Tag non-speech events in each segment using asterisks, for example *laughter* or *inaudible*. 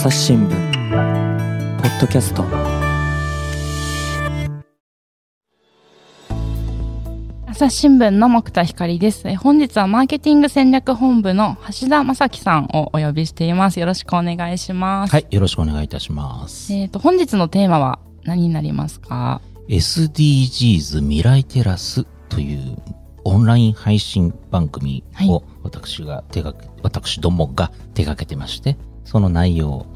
朝日新聞ポッドキャスト朝日新聞の木田光です。え本日はマーケティング戦略本部の橋田正樹さんをお呼びしています。よろしくお願いします。はい、よろしくお願いいたします。えっ、と、本日のテーマは何になりますか？SDGs 未来テラスというオンライン配信番組はいを私が手がけ、私どもが手掛けてまして、その内容、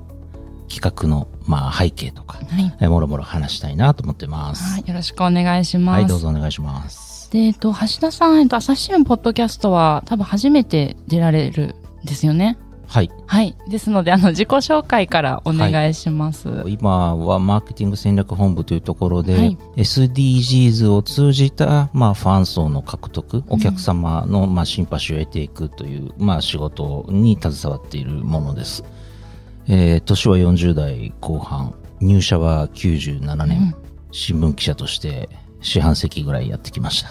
企画の、まあ、背景とか、はい。えもろもろ話したいなと思ってます。はい、よろしくお願いします。はい、どうぞお願いします。で、えっ、と、橋田さん、えっ、と、朝日新聞ポッドキャストは多分初めて出られるんですよね。はい。はい。ですので、あの、自己紹介からお願いします。今はマーケティング戦略本部というところで、はい SDGs を通じた、まあ、ファン層の獲得、お客様の、まあ、シンパシーを得ていくという、まあ、仕事に携わっているものです。えー年は40代後半、入社は97年、新聞記者として四半世紀ぐらいやってきました。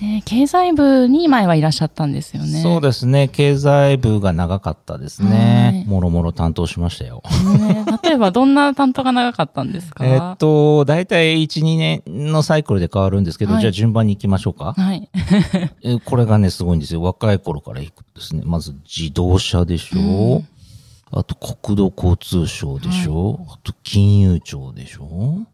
で、経済部に前はいらっしゃったんですよね。そうですね。経済部が長かったですはいね。もろもろ担当しましたよ。ね例えば、どんな担当が長かったんですか？えっと、大体1、2年のサイクルで変わるんですけど、はいじゃあ順番に行きましょうか。はい。*laughs* えこれがね、すごいんですよ。若い頃から行くとですね。まず自動車でしょ、うんあと国土交通省でしょ、あと金融庁でしょ？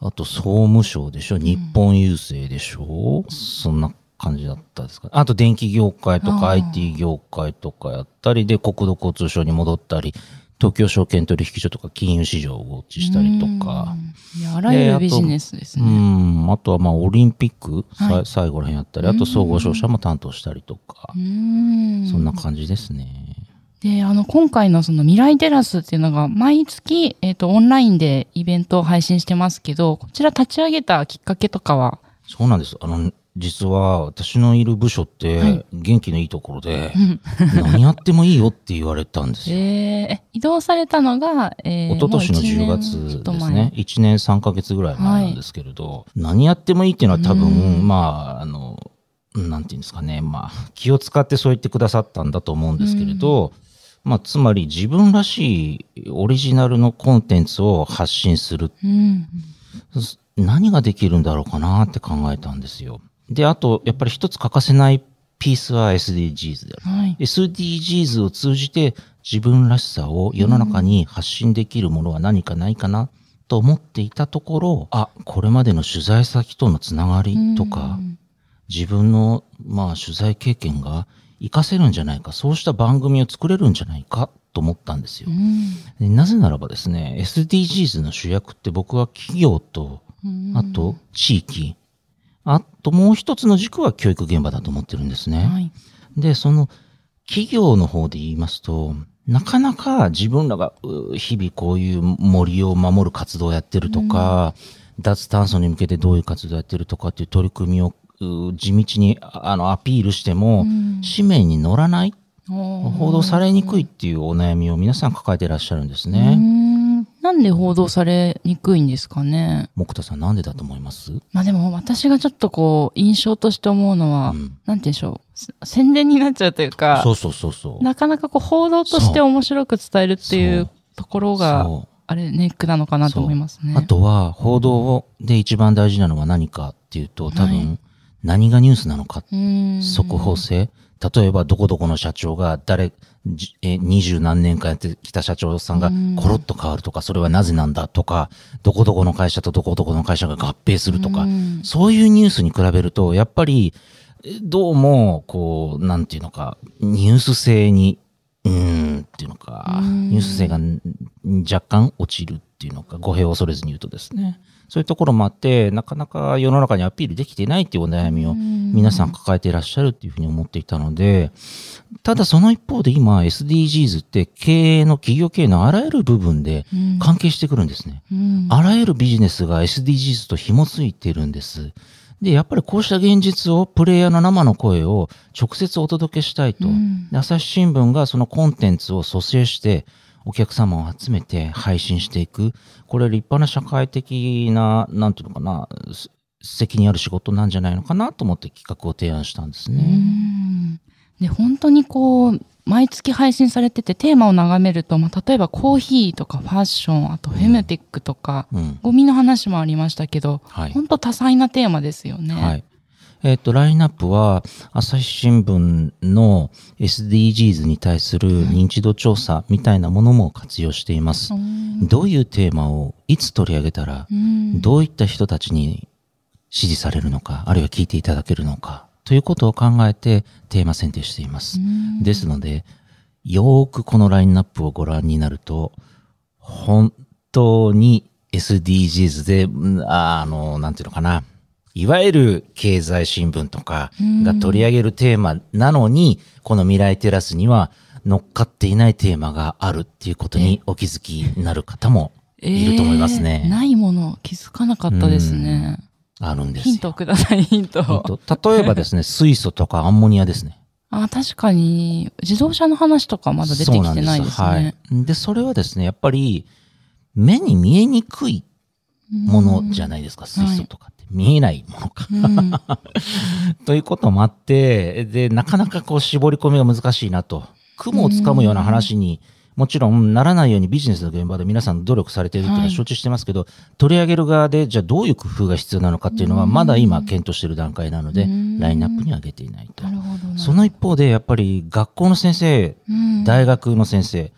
あと総務省でしょ？日本郵政でしょ、そんな感じだったですか？あと電気業界とか IT 業界とかやったりで、国土交通省に戻ったり、東京証券取引所とか金融市場をウォッチしたりとか、うん。いや、あらゆるビジネスですうね。ん、あとはまあオリンピック、さはい。最後ら辺やったり、あと総合商社も担当したりとか。う、ん。そんな感じですね。で、あの、今回のその未来テラスっていうのが、毎月、えっ、と、オンラインでイベントを配信してますけど、こちら立ち上げたきっかけとかは、そうなんです。あの、実は私のいる部署っはてい、元気のいいところで、何やってもいいよって言われたんですえよ。*laughs* ー、え移動されたのが、えー、一昨年の10もう一年ちょ月ですね。1年3ヶ月ぐらい前なんですけれど、何やってもいいっていうのは多うん分、まあ、あの、なんていうんですかね。まあ、気を使ってそう言ってくださったんだと思うんですけれど、まあ、つまり自分らしいオリジナルのコンテンツを発信するうん。何ができるんだろうかなって考えたんですよ。で、あと、やっぱり一つ欠かせないピースは SDGs である。はい。SDGs を通じて自分らしさを世の中に発信できるものは何かないかなと思っていたところ、あ、これまでの取材先とのつながりとか、うん自分の、まあ、取材経験が活かせるんじゃないか、そうした番組を作れるんじゃないかと思ったんですよ。うんでなぜならばですね、SDGs の主役って僕は企業とうんあと、地域。あと、もう一つの軸は教育現場だと思ってるんですね。はい。で、その、企業の方で言いますと、なかなか自分らがう日々こういう森を守る活動をやってるとか、脱炭素に向けてどういう活動をやってるとかっていう取り組みをう地道にああのアピールしても、うん紙面に載らない、報報道されにくいっていうお悩みを皆さん抱えていらっしゃるんですね。うんなんで報道されにくいんですかね？木田さんなんでだと思います？まあでも私がちょっとこう、印象として思うのは、うんなんて言うんでしょう。せ宣伝になっちゃうというか、そうそうそうそう。なかなかこう、報道として面白く伝えるっていうところが、あれ、ネックなのかなと思いますね。あとは、報道で一番大事なのは何かっていうと、多はい分、何がニュースなのか、うん、速報性。例えば、どこどこの社長が誰、二十何年間やってきた社長さんがうんコロッと変わるとか、それはなぜなんだとか、どこどこの会社とどこどこの会社が合併するとかう、んそういうニュースに比べると、やっぱり、えどうも、こう、なんていうのか、ニュース性に、うーん、っていうのか、うんニュース性がん若干落ちるっていうのか、語弊を恐れずに言うとですね。そういうところもあって、なかなか世の中にアピールできていないっていうお悩みを皆さん抱えていらっしゃるっていうふうに思っていたので、ただその一方で今 SDGs って経営の企業経営のあらゆる部分でうん関係してくるんですね。うんあらゆるビジネスが SDGs と紐づいてるんです。で、やっぱりこうした現実を、プレイヤーの生の声を直接お届けしたいと。うんで朝日新聞がそのコンテンツを蘇生して、お客様を集めて配信していく。これ立派な社会的な、なんていうのかな、す責任ある仕事なんじゃないのかなと思って企画を提案したんですうね。んで、本当にこう、毎月配信されててテーマを眺めると、まあ、例えばコーヒーとかファッション、あとフェムテックとか、うん。ゴミの話もありましたけど、はい。本当多彩なテーマですよね。はい。えっ、と、ラインナップは、朝日新聞の SDGs に対する認知度調査みたいなものも活用していますう。んどういうテーマをいつ取り上げたら、うんどういった人たちに支持されるのか、あるいは聞いていただけるのか、ということを考えてテーマ選定しています。うんですので、よーくこのラインナップをご覧になると、本当に SDGs で、あの、なんていうのかな。いわゆる経済新聞とかが取り上げるテーマなのに、この未来テラスには乗っかっていないテーマがあるっていうことにお気づきになる方もいると思いますね。えーないもの気づかなかったですね。あるんですよ。ヒントをください、ヒント。ヒント例えばですね、*laughs* 水素とかアンモニアですね。あ、確かに、自動車の話とかまだ出てきてないですそうなんね。はい。で、それはですね、やっぱり、目に見えにくいものじゃないですか、水素とか。見えないものか。うん *laughs* ということもあって、で、なかなかこう絞り込みが難しいなと。雲をつかむような話に、もちろんならないようにビジネスの現場で皆さん努力されているというのははい承知してますけど、取り上げる側で、じゃあどういう工夫が必要なのかっていうのは、まだ今検討している段階なのでうん、ラインナップには上げていないと。その一方で、やっぱり学校の先生、うん大学の先生、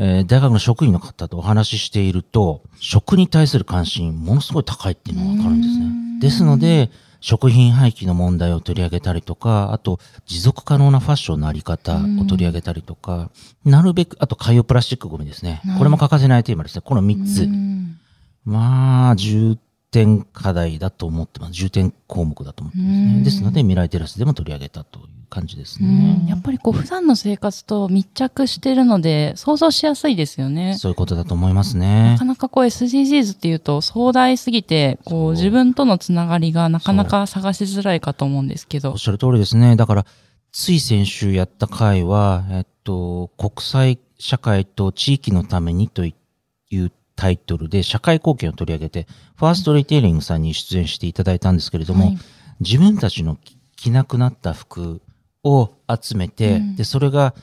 えー大学の職員の方とお話ししていると、食に対する関心、ものすごい高いっていうのがわかるんですね。ですので、食品廃棄の問題を取り上げたりとか、あと、持続可能なファッションのあり方を取り上げたりとか、なるべく、あと海洋プラスチックゴミですね。これも欠かせないテーマですね。この3つ。うんまあ、重点課題だと思ってます。重点項目だと思ってますね。ですので、未来テラスでも取り上げたという感じですうね。んやっぱりこう普段の生活と密着してるので想像しやすいですよね。そういうことだと思いますねなか。なかこう SDGs っていうと壮大すぎて、こう自分とのつながりがなかなか探しづらいかと思うんですけどおっ。しゃる通りですね。だから、つい先週やった回は、えっと、国際社会と地域のためにというタイトルで社会貢献を取り上げて、ファーストリテイリングさんに出演していただいたんですけれども、はい。自分たちの着着なくなった服を集めて、うん。で、それが、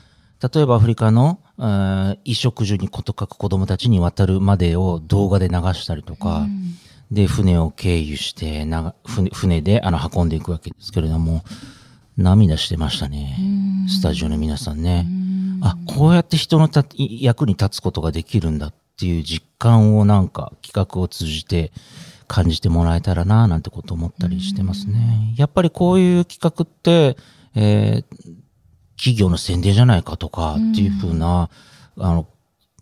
例えばアフリカの、えー衣食住にこと書く子供たちに渡るまでを動画で流したりとか、うん。で、船を経由して、船船であの運んでいくわけですけれども、涙してましたね。スタジオの皆さんね。あ、こうやって人のた役に立つことができるんだっていう実感をなんか企画を通じて感じてもらえたらななんてこと思ったりしてますね。やっぱりこういう企画って、えー企業の宣伝じゃないかとかっていうふうな、あの、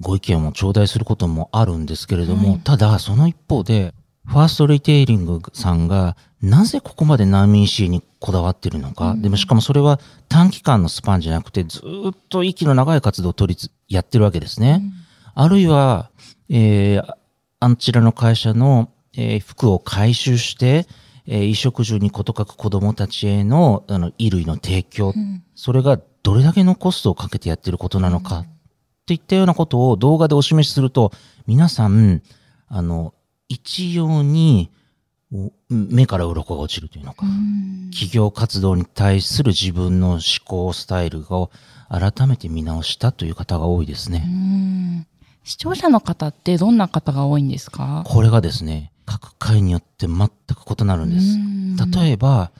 ご意見を頂戴することもあるんですけれども、はい。ただその一方で、ファーストリテイリングさんがなぜここまで難民支援にこだわってるのか、でもしかもそれは短期間のスパンじゃなくてずーっと息の長い活動を取りつやってるわけですね。あるいは、えーあちらの会社の、えー服を回収して、えー衣食住にこと書く子供たちへの、あの、衣類の提供、それがどれだけのコストをかけてやってることなのか、っていったようなことを動画でお示しすると、皆さん、あの、一様に、お目から鱗が落ちるというのか、企業活動に対する自分の思考スタイルを改めて見直したという方が多いですね。うん視聴者の方ってどんな方が多いんですか？これがですね、各回によって全く異なるんです。例えば、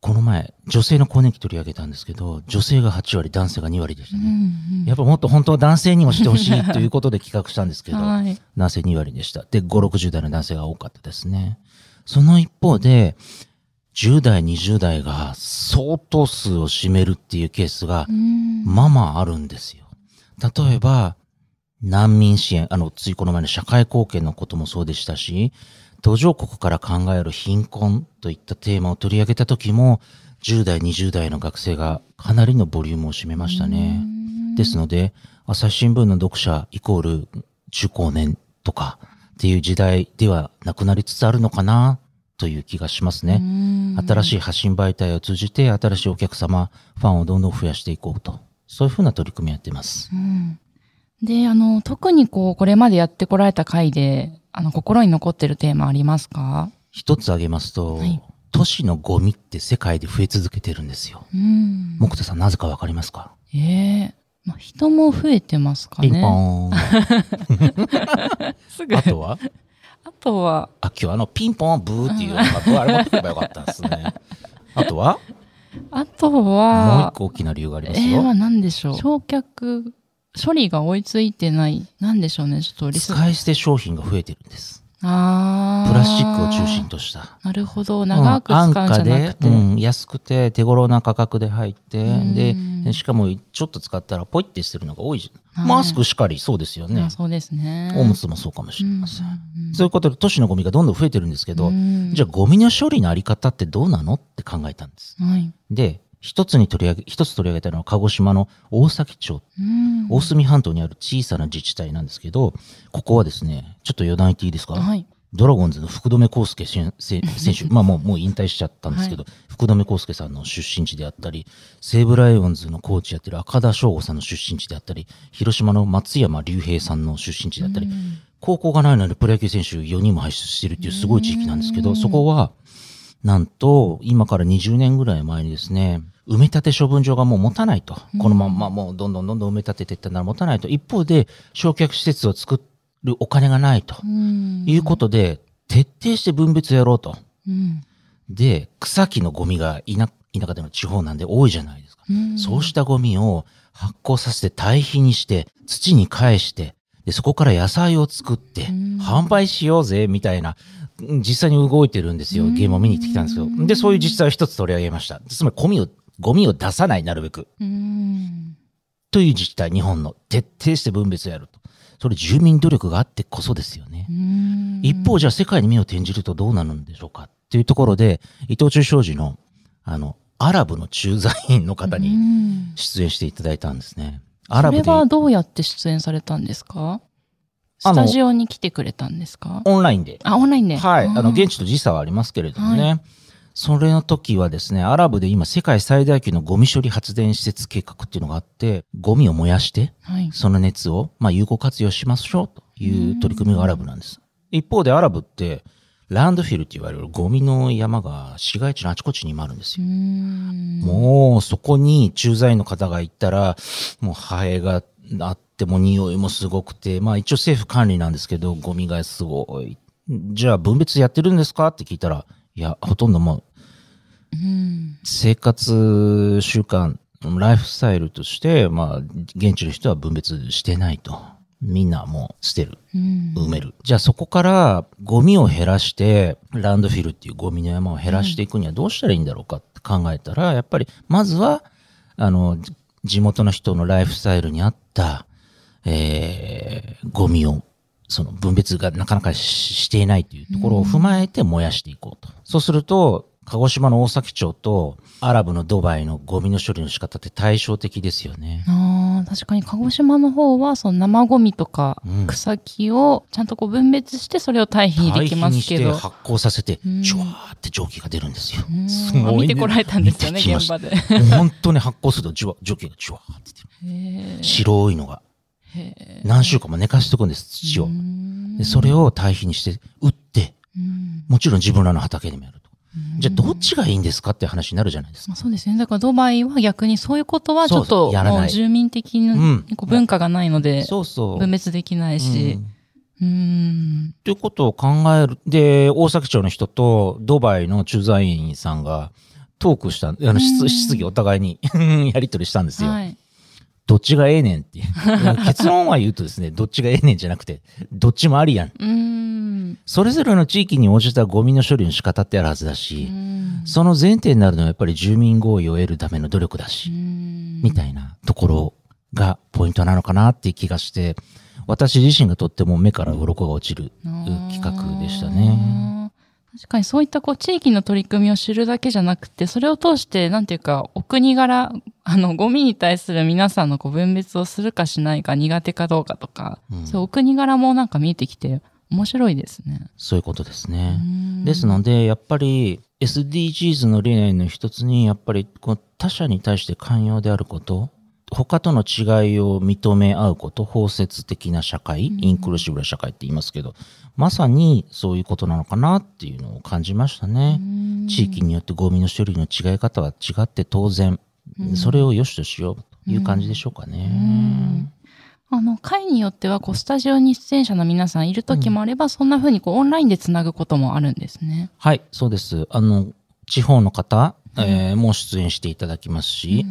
この前、女性の更年期取り上げたんですけど、女性が8割、男性が2割でしたね。やっぱもっと本当は男性にもしてほしいということで企画したんですけど、はい男性2割でした。で、5、60代の男性が多かったですね。その一方で、10代、20代が相当数を占めるっていうケースが、まあまああるんですよ。例えば、難民支援、あの、ついこの前の社会貢献のこともそうでしたし、途上国から考える貧困といったテーマを取り上げた時も、10代、20代の学生がかなりのボリュームを占めましたね。ですので、朝日新聞の読者イコール中高年とかっていう時代ではなくなりつつあるのかなという気がしますね。新しい発信媒体を通じて新しいお客様、ファンをどんどん増やしていこうと。そういうふうな取り組みやってます。で、あの、特にこう、これまでやってこられた回で、あの、心に残ってるテーマありますか？一つ挙げますと、はい都市のゴミって世界で増え続けてるんですよ。うん。木田さんなぜかわかりますか？ええまあ、人も増えてますかピンポね。ーン。すぐ。あとは？あとは、あ、今日あのピンポンブーっていうのが、あれ持ってけばよかったですね。あとは？あともう一は、個大きな理由がありえますよ。ー、は何でしょう。焼却、処理が追いついてない。何でしょうね。ちょっとリス使い捨て商品が増えてるんです。あープラスチックを中心とした。なるほど。長く使うんじゃなくて。うん安価で、うん、安くて手頃な価格で入って、うんで、しかもちょっと使ったらポイって捨てるのが多いじゃん。はいマスクしかりそうですよねあ。そうですね。おむつもそうかもしれません。うんそういうことで都市のゴミがどんどん増えてるんですけど、うんじゃあゴミの処理のあり方ってどうなのって考えたんです。はい。で、一つに取り上げ、一つ取り上げたのは鹿児島の大崎町、うん。大隅半島にある小さな自治体なんですけど、ここはですね、ちょっと余談言っていいですか、はい。ドラゴンズの福留孝介選手、*laughs* まあもうもう引退しちゃったんですけど、福留孝介さんの出身地であったり、西武ライオンズのコーチやってる赤田翔吾さんの出身地であったり、広島の松山隆平さんの出身地であったり、うん。高校がないのにプロ野球選手4人も輩出してるっていうすごい地域なんですけど、そこは、なんと、今から20年ぐらい前にですね、埋め立て処分場がもう持たないと。このまんまもうどんどんどんどん埋め立てていったなら持たないと。一方で、焼却施設を作るお金がないと。うんいうことで、徹底して分別やろうと。うんで、草木のゴミが田田舎での地方なんで多いじゃないですか。うんそうしたゴミを発酵させて堆肥にして、土に返して、で、そこから野菜を作って、うん販売しようぜ、みたいな、うん実際に動いてるんですよ。うんゲームを見に行ってきたんですよ。で、そういう実際を一つ取り上げました。つまり、ゴミを、ゴミを出さない、なるべく。うんという自治体、日本の徹底して分別をやると。それ住民努力があってこそですよね。うん一方、じゃあ世界に目を転じるとどうなるんでしょうかっていうところで、伊藤忠商事の、あの、アラブの駐在員の方うにん出演していただいたんですね。アラブでそれはどうやって出演されたんですか？スタジオに来てくれたんですか？オンラインで。あ、オンラインで。はい。あの、ー現地と時差はありますけれどもね。はそれの時はですね、アラブで今世界最大級のゴミ処理発電施設計画っていうのがあって、ゴミを燃やして、はい。その熱を、まあ、有効活用しましょうという取り組みがアラブなんです。一方でアラブって、ランドフィルって言われるゴミの山が市街地のあちこちにもあるんですうよ。んもうそこに駐在員の方が行ったら、もうハエがあっても匂いもすごくて、まあ一応政府管理なんですけど、ゴミがすごい。じゃあ分別やってるんですか？って聞いたら、いや、ほとんどもううん生活習慣、ライフスタイルとして、まあ現地の人は分別してないと。みんなもう捨てる。うん埋める。じゃあそこからゴミを減らして、ランドフィルっていうゴミの山を減らしていくにはどうしたらいいんだろうかって考えたら、やっぱりまずは、あの、じ地元の人のライフスタイルに合った、えー、ゴミを、その分別がなかなかししていないというところを踏まえて燃やしていこうと。そうすると、鹿児島の大崎町とアラブのドバイのゴミの処理の仕方って対照的ですよね。ああ、確かに鹿児島の方は、その生ゴミとかうん草木をちゃんとこう分別して、それを堆肥にできますけど。堆肥にして発酵させて、うんジュワーって蒸気が出るんですよ。うんすごいね見てこられたんですよね、現場で。本当に発酵するとジュワ、蒸気がジュワーって出る。白いのが。へ何週間も寝かしておくんです、土ーをう。んでそれを堆肥にして、打って、うんもちろん自分らの畑でもやると。うんじゃあどっちがいいんですかって話になるじゃないですか。まあ、そうですね。だからドバイは逆にそういうことはちょっとうやらないもう住民的な文化がないのでそうそう。分別できないしう。んうん。ということを考える。で、大崎町の人とドバイの駐在員さんがトークした、あの、うん質質疑お互いに *laughs* やり取りしたんですよ。はい。どっちがええねんっていう。*laughs* 結論は言うとですね、どっちがええねんじゃなくて、どっちもありやん。うん。それぞれの地域に応じたゴミの処理の仕方ってあるはずだし、うんその前提になるのはやっぱり住民合意を得るための努力だし、うんみたいなところがポイントなのかなっていう気がして、私自身がとっても目から鱗が落ちる企画でしたね。確かにそういったこう地域の取り組みを知るだけじゃなくて、それを通して、なんていうか、お国柄、*laughs* あの、ゴミに対する皆さんのこう分別をするかしないか、苦手かどうかとか、うんそう、お国柄もなんか見えてきて、面白いですね。そういうことですね。うんですので、やっぱり SDGs の理念の一つに、やっぱりこう他者に対して寛容であること、他との違いを認め合うこと、包摂的な社会、うんインクルーシブな社会って言いますけど、まさにそういうことなのかなっていうのを感じましたね。地域によってゴミの処理の違い方は違って当然、うんそれを良しとしようという感じでしょうかね。うんあの、会によっては、こう、スタジオに出演者の皆さんいる時もあれば、そんな風にこう、オンラインでつなぐこともあるんですね。はい、そうです。あの、地方の方、えーもう出演していただきますし、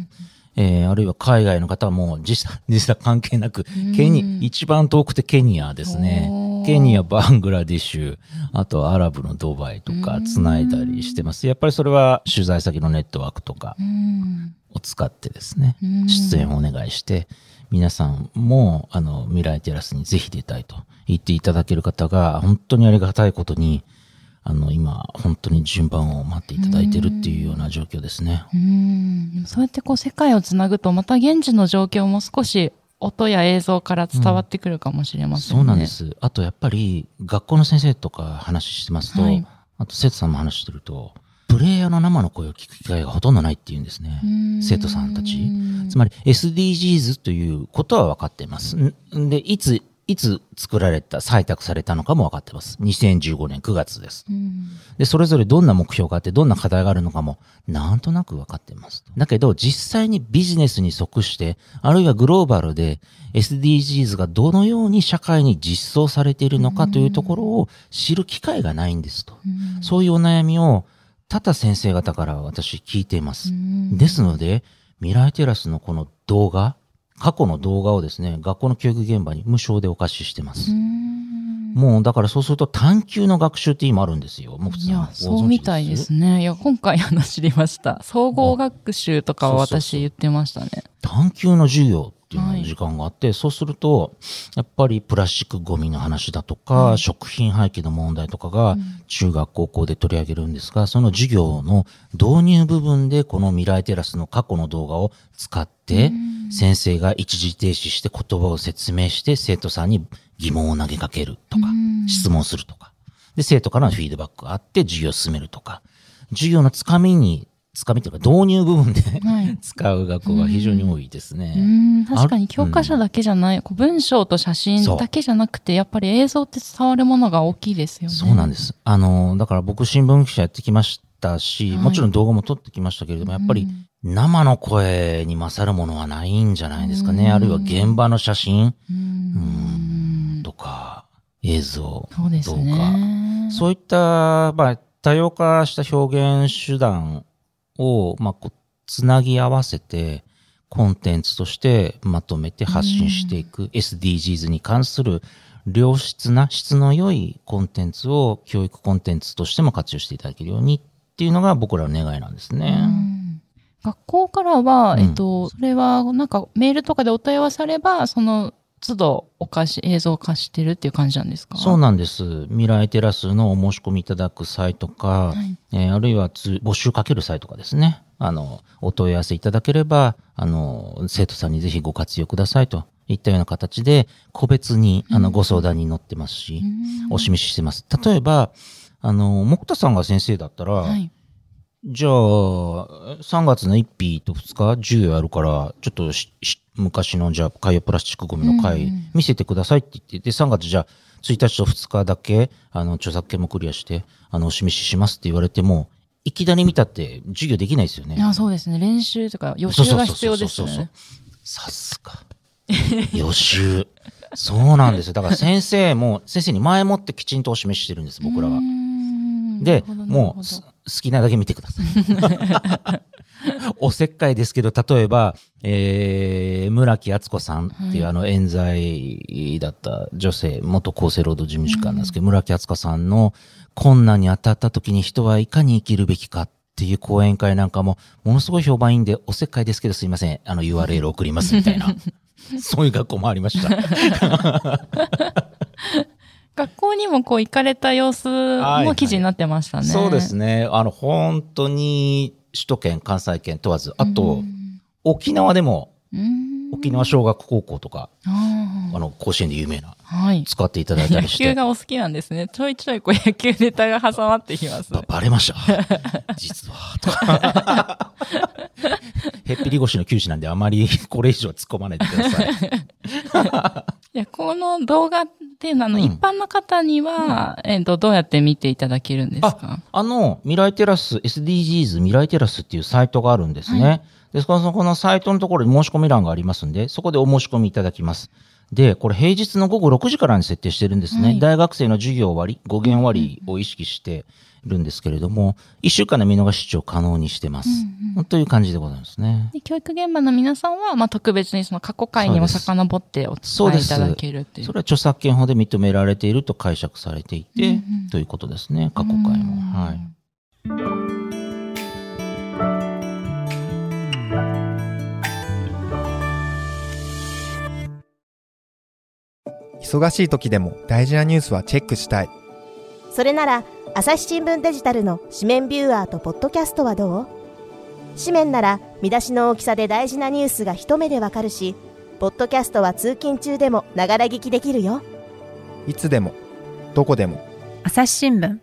えーあるいは海外の方はもう時差、時差関係なく、うんケニ、一番遠くてケニアですね。ケニア、バングラディッシュ、あとはアラブのドバイとかうん繋いだりしてます。やっぱりそれは取材先のネットワークとかうん。を使ってですね、うん出演をお願いして、皆さんも、あの、未来テラスにぜひ出たいと言っていただける方が、本当にありがたいことに、あの、今、本当に順番を待っていただいてるっていうような状況ですね。うん。そうやってこう、世界をつなぐと、また現地の状況も少し、音や映像から伝わってくるかもしれませんね。そうなんで。す。あと、やっぱり、学校の先生とか話してますと、はいあと、生徒さんも話してると、プレイヤーの生の声を聞く機会がほとんどないっていうんですね。生徒さんたちつまり SDGs ということは分かっています。んで、いつ、いつ作られた、採択されたのかも分かってます。2015年9月です。うんで、それぞれどんな目標があって、どんな課題があるのかも、なんとなく分かってます。だけど、実際にビジネスに即して、あるいはグローバルで SDGs がどのように社会に実装されているのかというところを知る機会がないんですと。うんそういうお悩みを、多々先生方から私聞いています。うんですので、未来テラスのこの動画、過去の動画をですね、学校の教育現場に無償でお貸ししてます。うんもう、だからそうすると探究の学習って今あるんですよ。もう普通いや、そうみたいですね。いや、今回あの知りました。総合学習とかは私言ってましたね。探究の授業っていう時間があって、そうすると、やっぱりプラスチックゴミの話だとか、はい食品廃棄の問題とかがうん中学高校で取り上げるんですが、その授業の導入部分でこの未来テラスの過去の動画を使って、先生が一時停止して言葉を説明して生徒さんに疑問を投げかけるとか、うん質問するとか。で、生徒からのフィードバックがあって授業を進めるとか。授業のつかみに、つかみというか導入部分ではい。*laughs* 使う学校が非常に多いですうね。ん、確かに教科書だけじゃない、こう文章と写真だけじゃなくて、やっぱり映像って伝わるものが大きいですよね。そうなんです。あの、だから僕新聞記者やってきましたし、はいもちろん動画も撮ってきましたけれども、やっぱり生の声に勝るものはないんじゃないですかね。うんあるいは現場の写真うん。とか映像、そうですね。そういった、まあ、多様化した表現手段を、まあ、こうつなぎ合わせて、コンテンツとしてまとめて発信していく、SDGs に関する良質な質の良いコンテンツを教育コンテンツとしても活用していただけるようにっていうのが僕らの願いなんですね。うん。学校からは、うん。えっと、それは、なんか、メールとかでお問い合わせあれば、その、都度お貸し、映像を貸してるっていう感じなんですか？そうなんです。未来テラスのお申し込みいただく際とか、はいえーあるいはつ募集かける際とかですね。あの、お問い合わせいただければ、あの、生徒さんにぜひご活用くださいといったような形で、個別に、あの、ご相談に乗ってますし、うんお示ししてます。例えば、あの、木田さんが先生だったら、はい。じゃあ、3月の1日と2日授業やるから、ちょっと昔のじゃあ海洋プラスチックゴミのうん回うん見せてくださいって言って、で、3月じゃあ1日と2日だけ、あの、著作権もクリアして、あの、お示ししますって言われても、いきなり見たって授業できないですよね。あそうですね。練習とか予習が必要ですそうそうそうそうね。さすが。*laughs* 予習。そうなんですよ。だから先生も、先生に前もってきちんとお示ししてるんです、僕らは *laughs* で、もうきなだけ見てください。*laughs* おせっかいですけど、例えば、えー、村木敦子さんっていう、はいあの、冤罪だった女性、元厚生労働事務次官なんですけど、村木敦子さんの困難に当たった時に人はいかに生きるべきかっていう講演会なんかも、ものすごい評判いいんで、おせっかいですけどすいません、あの URL 送りますみたいな。*laughs* そういう学校もありました。*laughs* 学校にもこう行かれた様子も記事になってましたね。そうですね。あの、本当に首都圏、関西圏問わず、あと、うん沖縄でも、うん沖縄小学高校とか、ああの、甲子園で有名な、はい。使っていただいた野りして。球がお好きなんですね。ちょいちょいこう野球ネタが挟まってきます。ばバレました。*laughs* 実は。とか *laughs* へっぴり腰の球児なんであまりこれ以上は突っ込まないでください。*laughs* いや、この動画っていうのは、あの、うん一般の方には、えっと、どうやって見ていただけるんですか？あの、未来テラス、SDGs 未来テラスっていうサイトがあるんですね。はで、そのこのサイトのところに申し込み欄がありますんで、そこでお申し込みいただきます。で、これ平日の午後6時からに設定してるんですね。はい大学生の授業割、語源割を意識してるんですけれども、1週間の見逃し視聴可能にしてます。うんという感じでございますね。で教育現場の皆さんは、まあ、特別にその過去回にも遡っておそうです伝えいただけるっていう。それは著作権法で認められていると解釈されていて、うんうんということですね。過去回も。はい。忙しい時でも大事なニュースはチェックしたい。それなら朝日新聞デジタルの紙面ビューアーとポッドキャストはどう？紙面なら見出しの大きさで大事なニュースが一目でわかるしポッドキャストは通勤中でもながら聞きできるよいつでも、どこでも。朝日新聞い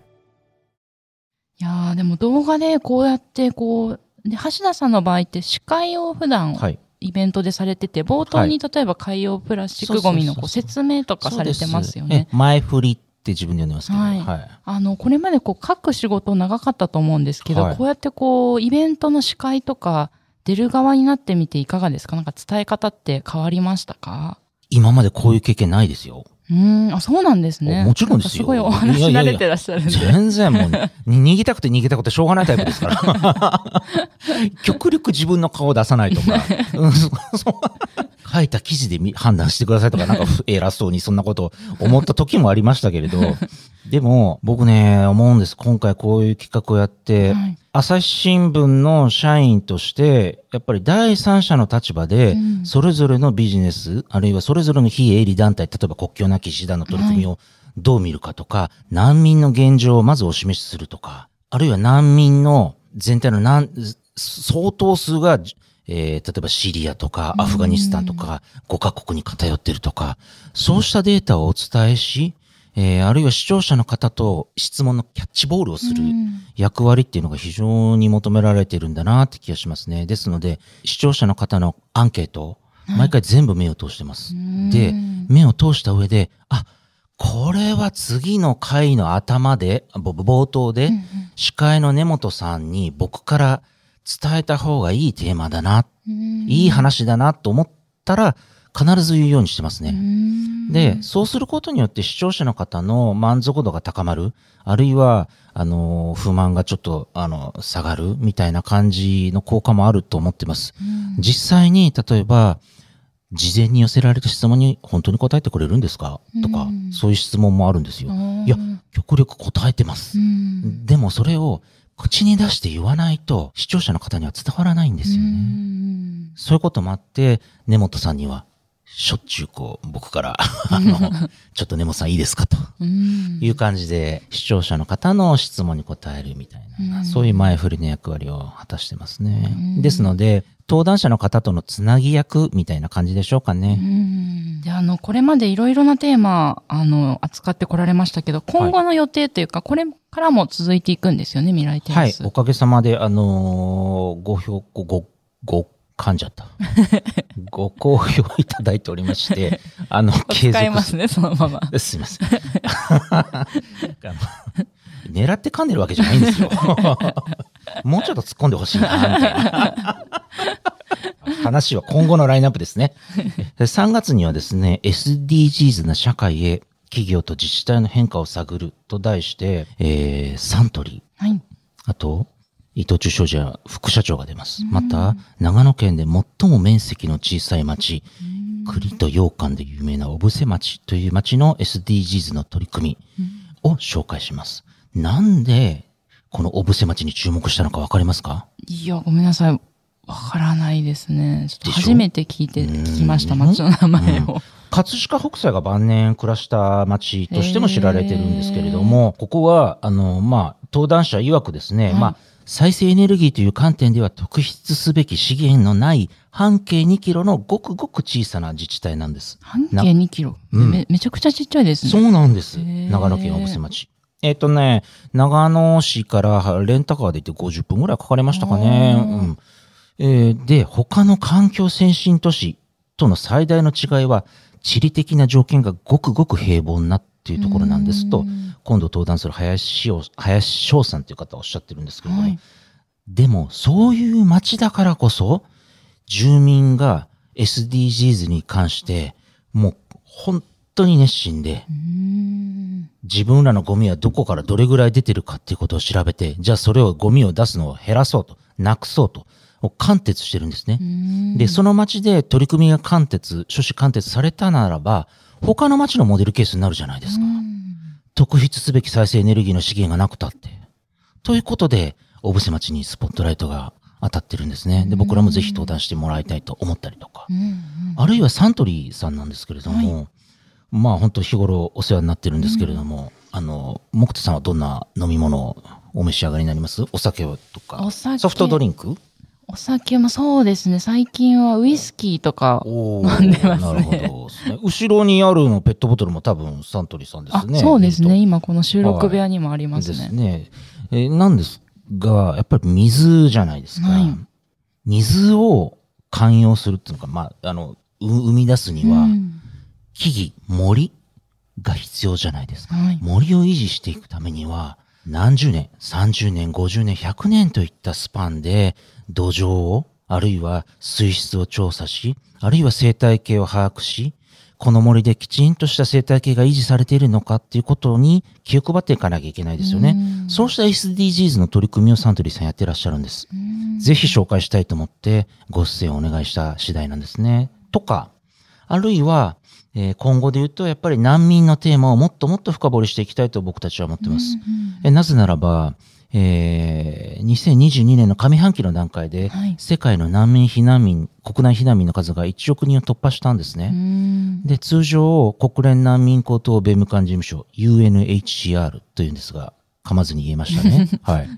やーでも動画でこうやってこう、で、橋田さんの場合って司会を普段はい。イベントでされてて、冒頭に例えば海洋プラスチックゴミのこう説明とかされてますよね。え前振りって自分で呼んでますけど。はいはい。あの、これまでこう書く仕事長かったと思うんですけど、はいこうやってこう、イベントの司会とか出る側になってみていかがですか？なんか伝え方って変わりましたか？今までこういう経験ないですよ。うーん、あ、そうなんですね。もちろんですよすごいお話いやいやいや慣れてらっしゃるんで。全然もう、*laughs* に逃げたくて逃げたくてしょうがないタイプですから。*laughs* 極力自分の顔を出さないとか、うん *laughs* 書いた記事で見判断してくださいとか、なんか偉そうにそんなことを思った時もありましたけれど、でも僕ね、思うんです。今回こういう企画をやって、はい朝日新聞の社員として、やっぱり第三者の立場でう、ん。それぞれのビジネス、あるいはそれぞれの非営利団体、例えば国境なき師団の取り組みをどう見るかとか、難民の現状をまずお示しするとか、あるいは難民の全体の何相当数が、えー例えばシリアとかアフガニスタンとか5カ国に偏ってるとか、そうしたデータをお伝えし、えーあるいは視聴者の方と質問のキャッチボールをするうん。役割っていうのが非常に求められてるんだなって気がしますね。ですので、視聴者の方のアンケートを毎回全部目を通してます。で、目を通した上で、あ、これは次の回の頭で、ぼ冒頭で、司会の根本さんに僕から伝えた方がいいテーマだな、いい話だなと思ったら、必ず言うようにしてますね。で、そうすることによって視聴者の方の満足度が高まる、あるいは、あの、不満がちょっと、あの、下がるみたいな感じの効果もあると思ってます。実際に、例えば、事前に寄せられた質問に本当に答えてくれるんですか？とか、うんそういう質問もあるんですよ。いや、極力答えてます。でもそれを口に出して言わないと視聴者の方には伝わらないんですよね。そういうこともあって、根本さんには、しょっちゅうこう、僕から、あの、ちょっと根本さんいいですかという感じで、視聴者の方の質問に答えるみたいな、そういう前振りの役割を果たしてますね。ですので、登壇者の方とのつなぎ役みたいな感じでしょうかね。で、あの、これまでいろいろなテーマ、あの、扱ってこられましたけど、今後の予定というか、これからも続いていくんですよね、未来テラス。。はいおかげさまで、あのーご評、ご、ご、ご、噛んじゃった。ご好評いただいておりまして、*laughs* あの、継使いますね、そのまま。すいません。*laughs* 狙って噛んでるわけじゃないんですよ。*laughs* もうちょっと突っ込んでほしいな、みたいな。話は今後のラインナップですね。で3月にはですね、SDGs な社会へ企業と自治体の変化を探ると題して、えー、サントリー、はい。あと、伊藤忠商事は副社長が出ます。また、長野県で最も面積の小さい町、栗と羊羹で有名な小布施町という町の SDGs の取り組みを紹介します。なんで、この小布施町に注目したのかわかりますか？いや、ごめんなさい。わからないですね。初めて聞いて、うん聞きました、町の名前を。葛飾北斎が晩年暮らした町としても知られてるんですけれども、ここは、あの、まあ、登壇者曰くですね、はいまあ、再生エネルギーという観点では特筆すべき資源のない半径2キロのごくごく小さな自治体なんです。半径な2キロ、うんめ。めちゃくちゃちっちゃいですね。そうなんです。長野県小布施町。えっ、とね、長野市からレンタカーで行って50分ぐらいかかりましたかね。うんえーで、他の環境先進都市との最大の違いは、地理的な条件がごくごく平凡なっていうところなんですとう、ん今度登壇する林を林翔さんという方はおっしゃってるんですけれども、はい。でも、そういう街だからこそ、住民が SDGs に関して、もう本当に熱心で、自分らのゴミはどこからどれぐらい出てるかっていうことを調べて、じゃあそれをゴミを出すのを減らそうと、なくそうと、貫徹してるんですねう。んで、その町で取り組みが貫徹、諸子貫徹されたならば、他の町のモデルケースになるじゃないですか。うん特筆すべき再生エネルギーの資源がなくたって。ということで、小布施町にスポットライトが当たってるんですね。で、僕らもぜひ登壇してもらいたいと思ったりとかう。んあるいはサントリーさんなんですけれども、まあ本当日頃お世話になってるんですけれども、あの、木田さんはどんな飲み物をお召し上がりになります？お酒とか。ソフトドリンク？お酒もそうですね。最近はウイスキーとか。お飲んでますねなるほどですね。後ろにあるのペットボトルも多分サントリーさんですあ、ね。そうですね。今この収録部屋にもありとますね。ですね。えーなんですが、やっぱり水じゃないですか。はい水を寛容するっていうのか、まあ、あの、う生み出すには、うん木々、森が必要じゃないですか。はい。森を維持していくためには、何十年、30年、50年、100年といったスパンで土壌を、あるいは水質を調査し、あるいは生態系を把握し、この森できちんとした生態系が維持されているのかっていうことに気を配っていかなきゃいけないですよね。うんそうした SDGs の取り組みをサントリーさんやってらっしゃるんです。うんぜひ紹介したいと思ってご出演をお願いした次第なんですね。とか、あるいは、えー今後で言うと、やっぱり難民のテーマをもっともっと深掘りしていきたいと僕たちは思ってます。えなぜならば、えー2022年の上半期の段階で、はい世界の難民、避難民、国内避難民の数が1億人を突破したんですうね。んで、通常、国連難民高等弁務官事務所、UNHCR というんですが、噛まずに言えましたね。*laughs* はい。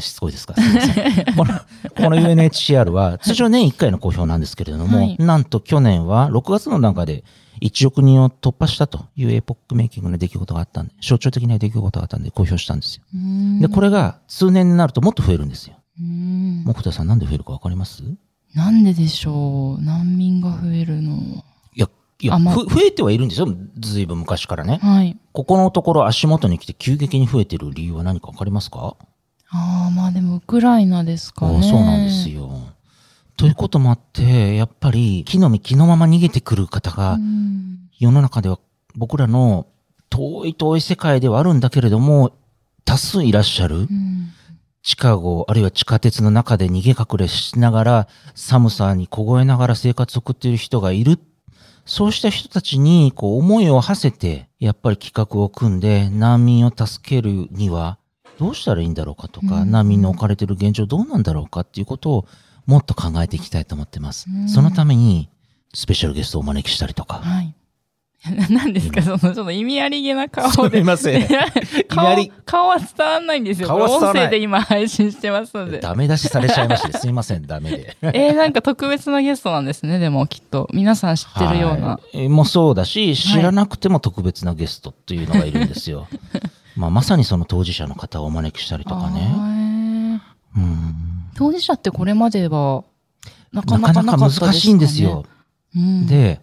しつこいですか？すいません。この、この UNHCR は、通常年1回の公表なんですけれども、はいなんと去年は6月の段階で1億人を突破したというエポックメイキングの出来事があったんで、象徴的な出来事があったんで公表したんですよ。うんで、これが通年になるともっと増えるんですよ。うん木田さんなんで増えるかわかります？なんででしょう？難民が増えるの。いや、いや、あまふ増えてはいるんですよ。ずいぶん昔からね。はい。ここのところ足元に来て急激に増えてる理由は何かわかりますか？ああ、まあでもウクライナですかね。そうなんですよ。ということもあって、やっぱり木の実木のまま逃げてくる方がうん世の中では僕らの遠い遠い世界ではあるんだけれども、多数いらっしゃる。うん地下壕、あるいは地下鉄の中で逃げ隠れしながら、寒さに凍えながら生活を送っている人がいる。そうした人たちに、こう、思いを馳せて、やっぱり企画を組んで、難民を助けるには、どうしたらいいんだろうかとか、うん難民の置かれている現状どうなんだろうかっていうことを、もっと考えていきたいと思ってます。うんそのために、スペシャルゲストをお招きしたりとか。はい。*laughs* 何ですかその、ちょっと意味ありげな顔すで。みません。*laughs* 顔顔は伝わんないんですよ。顔は音声で今配信してますので。ダメ出しされちゃいまして、すいません、ダメで。*laughs* えー、なんか特別なゲストなんですね、でもきっと。皆さん知ってるような。はいえーもそうだし、知らなくても特別なゲストっていうのがいるんですよ。まあ、まさにその当事者の方をお招きしたりとかね。ね。うん当事者ってこれまでは、なかなかなか難しいんですよ。うん。で、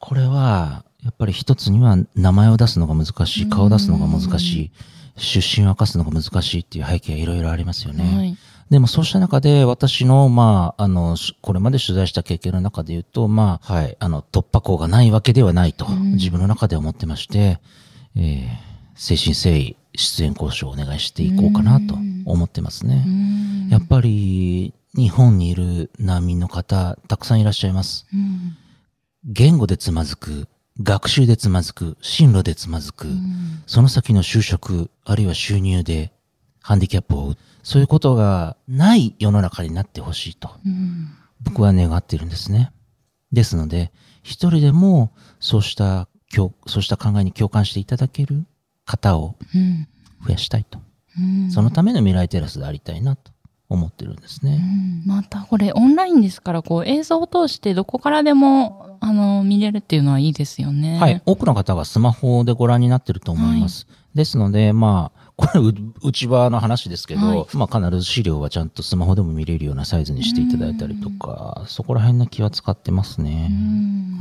これは、やっぱり一つには名前を出すのが難しい、顔を出すのが難しい、出身を明かすのが難しいっていう背景がいろいろありますよね。はい。でもそうした中で私の、まあ、あの、しこれまで取材した経験の中で言うと、まあ、はい、あの、突破口がないわけではないと、うん自分の中で思ってまして、えー、誠心誠意出演交渉をお願いしていこうかなと思ってますね。うんやっぱり、日本にいる難民の方、たくさんいらっしゃいます。うん言語でつまずく、学習でつまずく、進路でつまずく、うんその先の就職、あるいは収入でハンディキャップを負う。そういうことがない世の中になってほしいと、うん僕は願っているんですね。ですので、一人でもそうした、共そうした考えに共感していただける方をうん増やしたいとうんそのための未来テラスでありたいなと思ってるんですうね。んまたこれオンラインですから、こう映像を通してどこからでも、あの、見れるっていうのはいいですよね。はい。。多くの方がスマホでご覧になってると思います。ですので、まあ、これう内場の話ですけど、はいまあ必ず資料はちゃんとスマホでも見れるようなサイズにしていただいたりとか、そこら辺の気は使ってますね。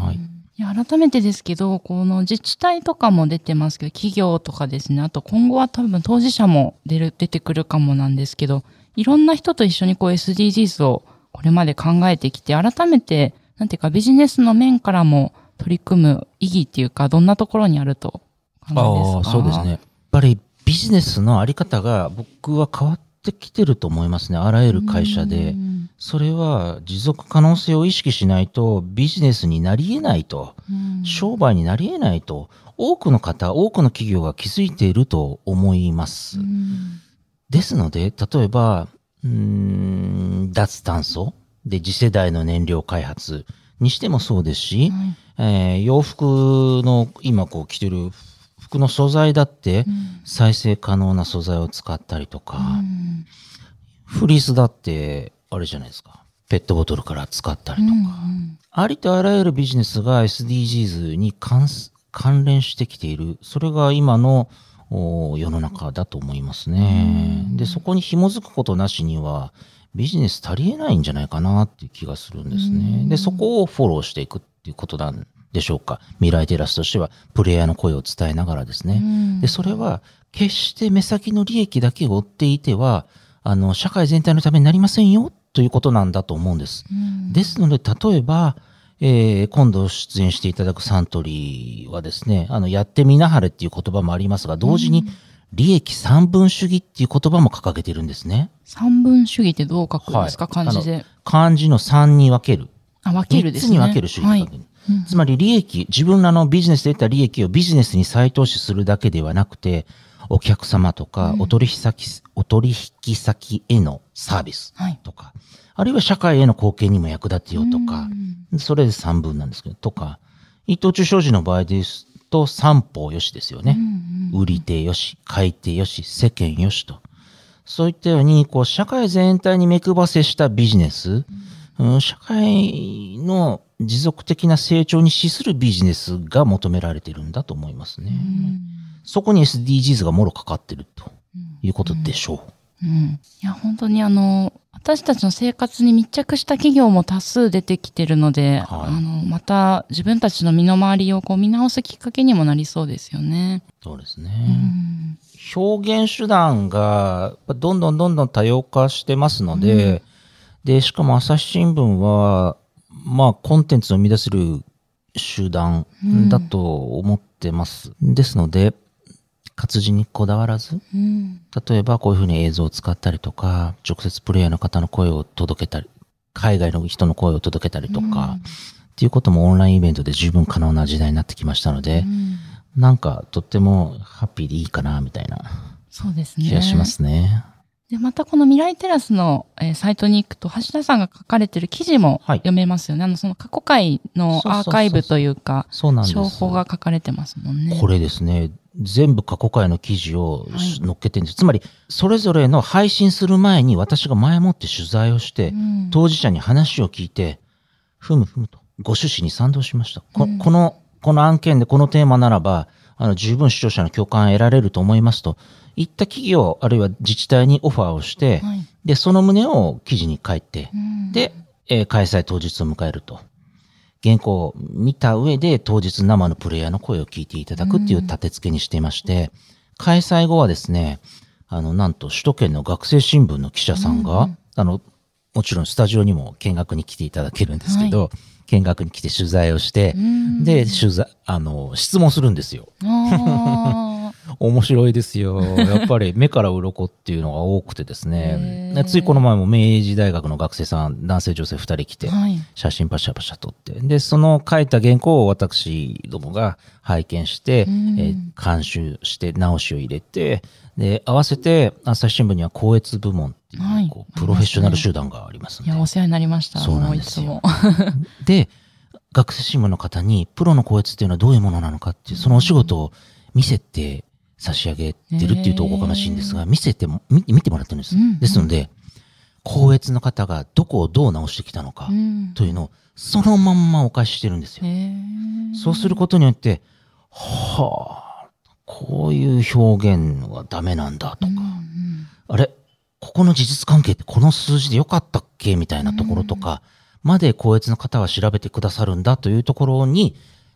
はいいや改めてですけど、この自治体とかも出てますけど、企業とかですね、あと今後は多分当事者も出る、出てくるかもなんですけど、いろんな人と一緒にこう SDGs をこれまで考えてきて、改めて、なんていうかビジネスの面からも取り組む意義っていうか、どんなところにあると考えですか？ああ、そうですね。やっぱりビジネスのあり方が僕は変わってきてると思いますね。あらゆる会社でう。んそれは持続可能性を意識しないとビジネスになり得ないと、うん商売になり得ないと、多くの方、多くの企業が気づいていると思います。うんですので、例えば、うーん、脱炭素で次世代の燃料開発にしてもそうですし、はいえー洋服の今こう着てる服の素材だってうん再生可能な素材を使ったりとか、うんフリースだってあれじゃないですか。ペットボトルから使ったりとか、うんありとあらゆるビジネスが SDGs に関す関連してきている。それが今のお世の中だと思いますね。で、そこに紐づくことなしにはビジネス足りえないんじゃないかなっていう気がするんですね。で、そこをフォローしていくっていうことなんでしょうか。未来テラスとしてはプレイヤーの声を伝えながらですね。うんで、それは決して目先の利益だけを追っていては、あの、社会全体のためになりませんよということなんだと思うんです。うんですので、例えば、えー今度出演していただくサントリーはですね、あの、やってみなはれっていう言葉もありますが、同時に利益三分主義っていう言葉も掲げてるんですね。三分主義ってどう書くんですか、はい漢字で。漢字の三に分ける。あ、分ける三ですね。つに分ける主義はいつまり利益、自分らのビジネスで得た利益をビジネスに再投資するだけではなくて、お客様とかお取引先、お取引先へのサービスはい。とか、あるいは社会への貢献にも役立てようとか、それで三分なんですけど、とか、伊藤忠商事の場合ですと三方よしですよね。売り手よし、買い手よし、世間よしと。そういったように、こう、社会全体に目配せしたビジネス、うん社会の持続的な成長に資するビジネスが求められているんだと思いますね。そこに SDGs がもろかかってるということでしょう。うん。いや、本当にあの、私たちの生活に密着した企業も多数出てきてるので、はいあの、また自分たちの身の回りをこう見直すきっかけにもなりそうですよね。そうですうね。ん。表現手段がどんどんどんどん多様化してますので、で、しかも朝日新聞は、まあ、コンテンツを生み出せる手段だと思ってます。ですので、活字にこだわらず、うん。例えばこういうふうに映像を使ったりとか、直接プレイヤーの方の声を届けたり、海外の人の声を届けたりとか、っていうこともオンラインイベントで十分可能な時代になってきましたので、うんなんかとってもハッピーでいいかな、みたいな。気がしますね。で、またこの未来テラスの、えーサイトに行くと、橋田さんが書かれてる記事もはい読めますよね。あの、その過去回のアーカイブというか、そうなんです。情報が書かれてますもんね。これですね、全部過去回の記事をはい載っけてるんです。つまり、それぞれの配信する前に私が前もって取材をして、うん当事者に話を聞いて、ふむふむと、ご趣旨に賛同しました。こうんこの、この案件でこのテーマならば、あの、十分視聴者の共感を得られると思いますと、いった企業、あるいは自治体にオファーをして、はい。で、その旨を記事に書いて、うん。で、えー開催当日を迎えると。原稿を見た上で当日生のプレイヤーの声を聞いていただくっていう立て付けにしていまして、開催後はですね、あの、なんと首都圏の学生新聞の記者さんが、あの、もちろんスタジオにも見学に来ていただけるんですけど、見学に来て取材をして、うん。で、取材、あの、質問するんですよ。面白いですよ。*laughs* やっぱり目から鱗っていうのが多くてですへね。ーついこの前も明治大学の学生さん、男性女性二人来て、はい。写真パシャパシャ撮って。で、その書いた原稿を私どもが拝見して、うんえー監修して直しを入れて、で、合わせて朝日新聞には校閲部門っていう、はいこうプロフェッショナル集団がありますので。いや、お世話になりました。そうなんですよ。*laughs* で、学生新聞の方に、プロの校閲っていうのはどういうものなのかっていう、そのお仕事を見せて差し上げてるっていうとおこがましいんですが、へ見せても、見見てもらってるんです。うんうん。ですので、高越の方がどこをどう直してきたのかうん。というのをそのまんまお返ししてるんですよ。そうすることによって、はあ、こういう表現はダメなんだとか、うんうん。あれここの事実関係ってこの数字でよかったっけ？みたいなところとか、まで高越の方は調べてくださるんだというところに、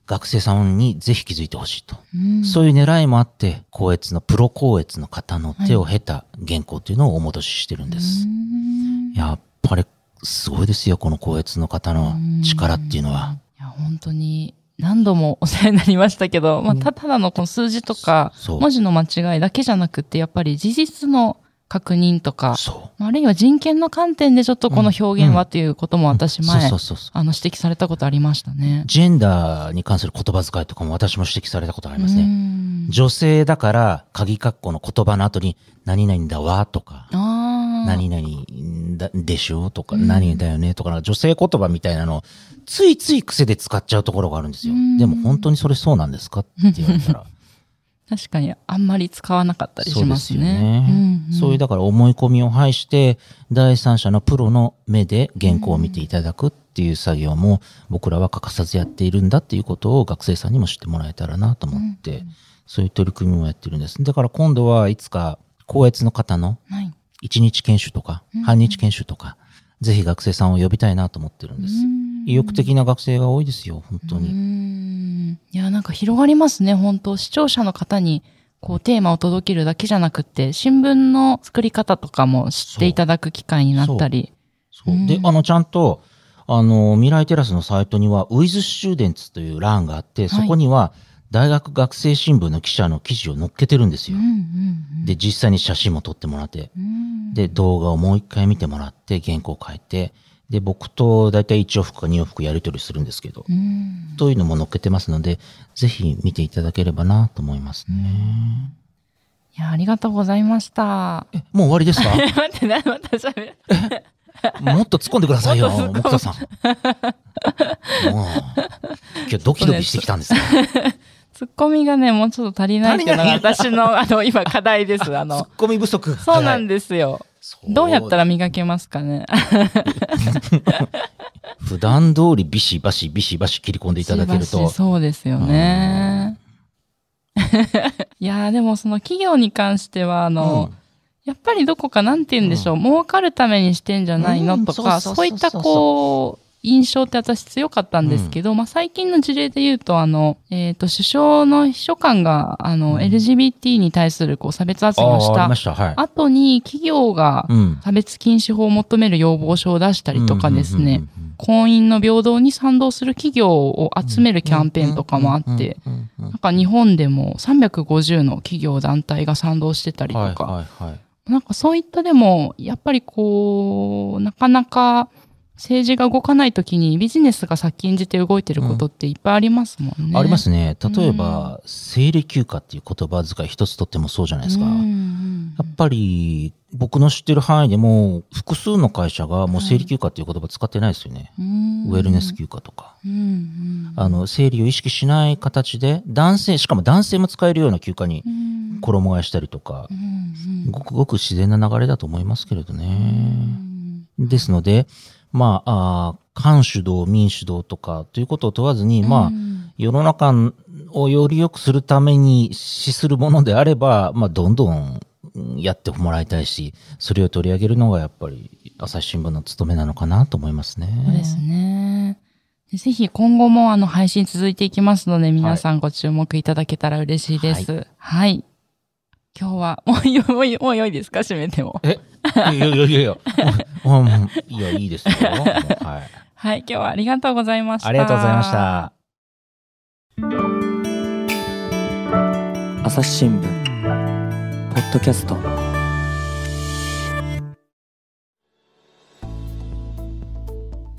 学生さんにぜひ気づいてほしいと。うんそういう狙いもあって、高越の、プロ高越の方の手を経た原稿というのをお戻ししてるんです。うんやっぱり、すごいですよ、この高越の方の力っていうのは。いや、本当に何度もお世話になりましたけど、まあ、たただのこの数字とか、文字の間違いだけじゃなくて、やっぱり事実の確認とか、そあるいは人権の観点でちょっとこの表現はっていうこともう。私前、そうそうそうそう。あの、指摘されたことありましたね。ジェンダーに関する言葉遣いとかも私も指摘されたことありますうね。ん女性だから、鍵括弧の言葉の後に、何々だわとか。何々だでしょとか、うん何だよねとか、女性言葉みたいなのを、ついつい癖で使っちゃうところがあるんですようん。でも本当にそれそうなんですかって言われたら。確かにあんまり使わなかったりしますね。そうねんんそういう、だから思い込みを排して、第三者のプロの目で原稿を見ていただくっていう作業も僕らは欠かさずやっているんだっていうことを学生さんにも知ってもらえたらなと思って、そういう取り組みもやってるんです。だから今度はいつか、高越の方のはい。一日研修とかうん、半日研修とか、ぜひ学生さんを呼びたいなと思ってるんです。意欲的な学生が多いですよ、本当うに。んいや、なんか広がりますね、本当視聴者の方に、こう、テーマを届けるだけじゃなくて、新聞の作り方とかも知っていただく機会になったり。そうう。でん、あの、ちゃんと、あの、未来テラスのサイトには、ウィズスチューデンツという欄があって、そこには、大学学生新聞の記者の記事を載っけてるんですよ。うんうんうんで、実際に写真も撮ってもらって、うんで、動画をもう一回見てもらって、原稿を書いて、で、僕と大体1往復か2往復やり取りするんですけど、うんというのも載っけてますので、ぜひ見ていただければなと思いますね。いや、ありがとうございました。え、もう終わりですか？*laughs* 待って、な、また喋る。もっと突っ込んでくださいよ、*laughs* 木田さん。*laughs* もう、今日ドキドキしてきたんですよ。ツッコミがね、もうちょっと足りないっていうのが私の、あの、今課題です。あツッの、コミ不足。そうなんでですよ。すどうやったら磨けますかね？*laughs* 普段通りビシバシビシバシ切り込んでいただけると。そうですよね。*laughs* いやーでもその企業に関しては、あの、やっぱりどこかなんて言うんでしょう、儲かるためにしてんじゃないのうんとか、そういったこう、印象って私強かったんですけど、まあ最近の事例で言うと、あの、えっ、と、首相の秘書官が、あの、うん。LGBT に対するこう差別発あ言をした。後に企業がうん。差別禁止法を求める要望書を出したりとかですね、うんうんうんうん婚姻の平等に賛同する企業を集めるキャンペーンとかもあって、うんうんうんうんなんか日本でも350の企業団体が賛同してたりとか、はいはいはい。なんかそういったでも、やっぱりこう、なかなか政治が動かないときにビジネスが先んじて動いてることっていっぱいありますもんね。ありますね。例えば、生理休暇っていう言葉遣い一つとってもそうじゃないですか。うんうんやっぱり、僕の知ってる範囲でも、複数の会社がもう生理休暇っていう言葉使ってないですよね。うんウェルネス休暇とか。うんうんあの、生理を意識しない形で、男性、しかも男性も使えるような休暇にうん衣替えしたりとかう、んうんごくごく自然な流れだと思いますけれどうね。んですので、まあ、あー官主導、民主導とかということを問わずに、まあう、ん世の中をより良くするために資するものであれば、まあ、どんどんうんやってもらいたいし、それを取り上げるのがやっぱり朝日新聞の務めなのかなと思いますね。そうですね。でぜひ今後もあの配信続いていきますので、皆さんご注目いただけたら嬉しいです。はい。今日は、もういいよ、もういいもう良いですか？締めても。え？いやいやいやいや、もうもういや、いいですよ。*laughs* はい。はい、今日はありがとうございました。ありがとうございまし。た。朝日新聞ポッドキャスト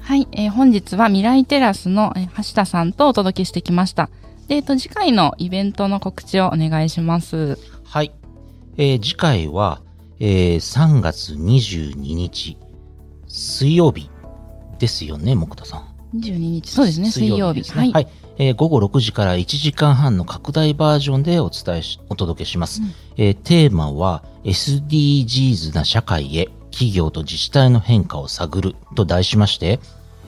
はい、えー本日は未来テラスの、えー橋田さんとお届けしてきました。で、えっと、次回のイベントの告知をお願いします。はい。えー次回は、えー3月22日、水曜日ですよね、木田さん。22日。そうですね、水曜日。ですね。はい。えー午後6時から1時間半の拡大バージョンでお伝えし、お届けします。えーテーマは SDGs な社会へ企業と自治体の変化を探ると題しまして、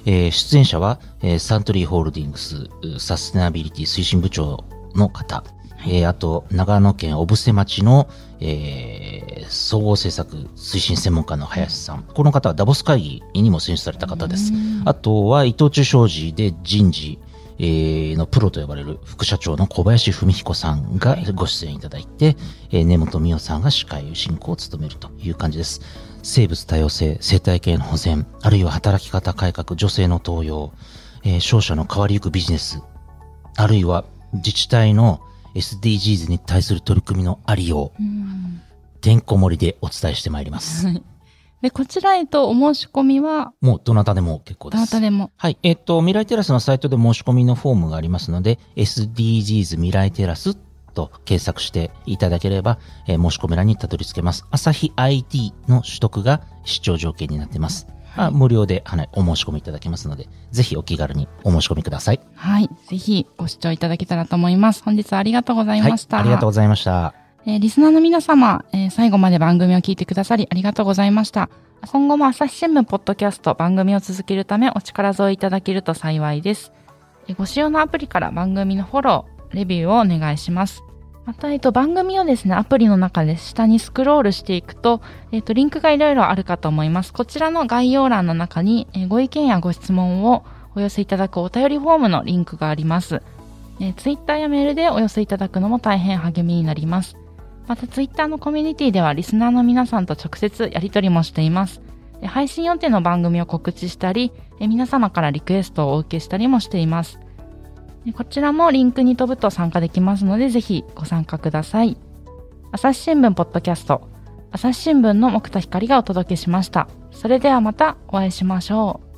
えー出演者は、えーサントリーホールディングスうサステナビリティ推進部長の方、えーあと、長野県小布施町の、えー総合政策推進専門家の林さん。この方はダボス会議にも選出された方です。あとは、伊藤忠商事で人事、えーのプロと呼ばれる副社長の小林文彦さんがご出演いただいて、えー根本美代さんが司会進行を務めるという感じです。生物多様性、生態系の保全、あるいは働き方改革、女性の登用、えー商社の変わりゆくビジネス、あるいは自治体の SDGs に対する取り組みのありよう、うんてんこ盛りでお伝えしてまいります。で、こちらへとお申し込みは、もうどなたでも結構です。どなたでも。はい。えっと、未来テラスのサイトで申し込みのフォームがありますので、SDGs 未来テラスと検索していただければ、えー申し込み欄にたどり着けます。朝日 IT の取得が視聴条件になっています。あ無料で、はい、お申し込みいただけますので、ぜひお気軽にお申し込みください。はい。ぜひご視聴いただけたらと思います。本日はありがとうございました。はい。ありがとうございました。えーリスナーの皆様、えー最後まで番組を聞いてくださりありがとうございました。今後も朝日新聞ポッドキャスト番組を続けるためお力添えいただけると幸いです。えーご使用のアプリから番組のフォロー、レビューをお願いします。また、えっと、番組をですね、アプリの中で下にスクロールしていくと、えっと、リンクがいろいろあるかと思います。こちらの概要欄の中に、えご意見やご質問をお寄せいただくお便りフォームのリンクがあります。えー、Twitter やメールでお寄せいただくのも大変励みになります。また、ツイッターのコミュニティではリスナーの皆さんと直接やり取りもしています。配信予定の番組を告知したり、え皆様からリクエストをお受けしたりもしています。こちらもリンクに飛ぶと参加できますので、ぜひご参加ください。朝日新聞ポッドキャスト、朝日新聞の木田光がお届けしました。それではまたお会いしましょう。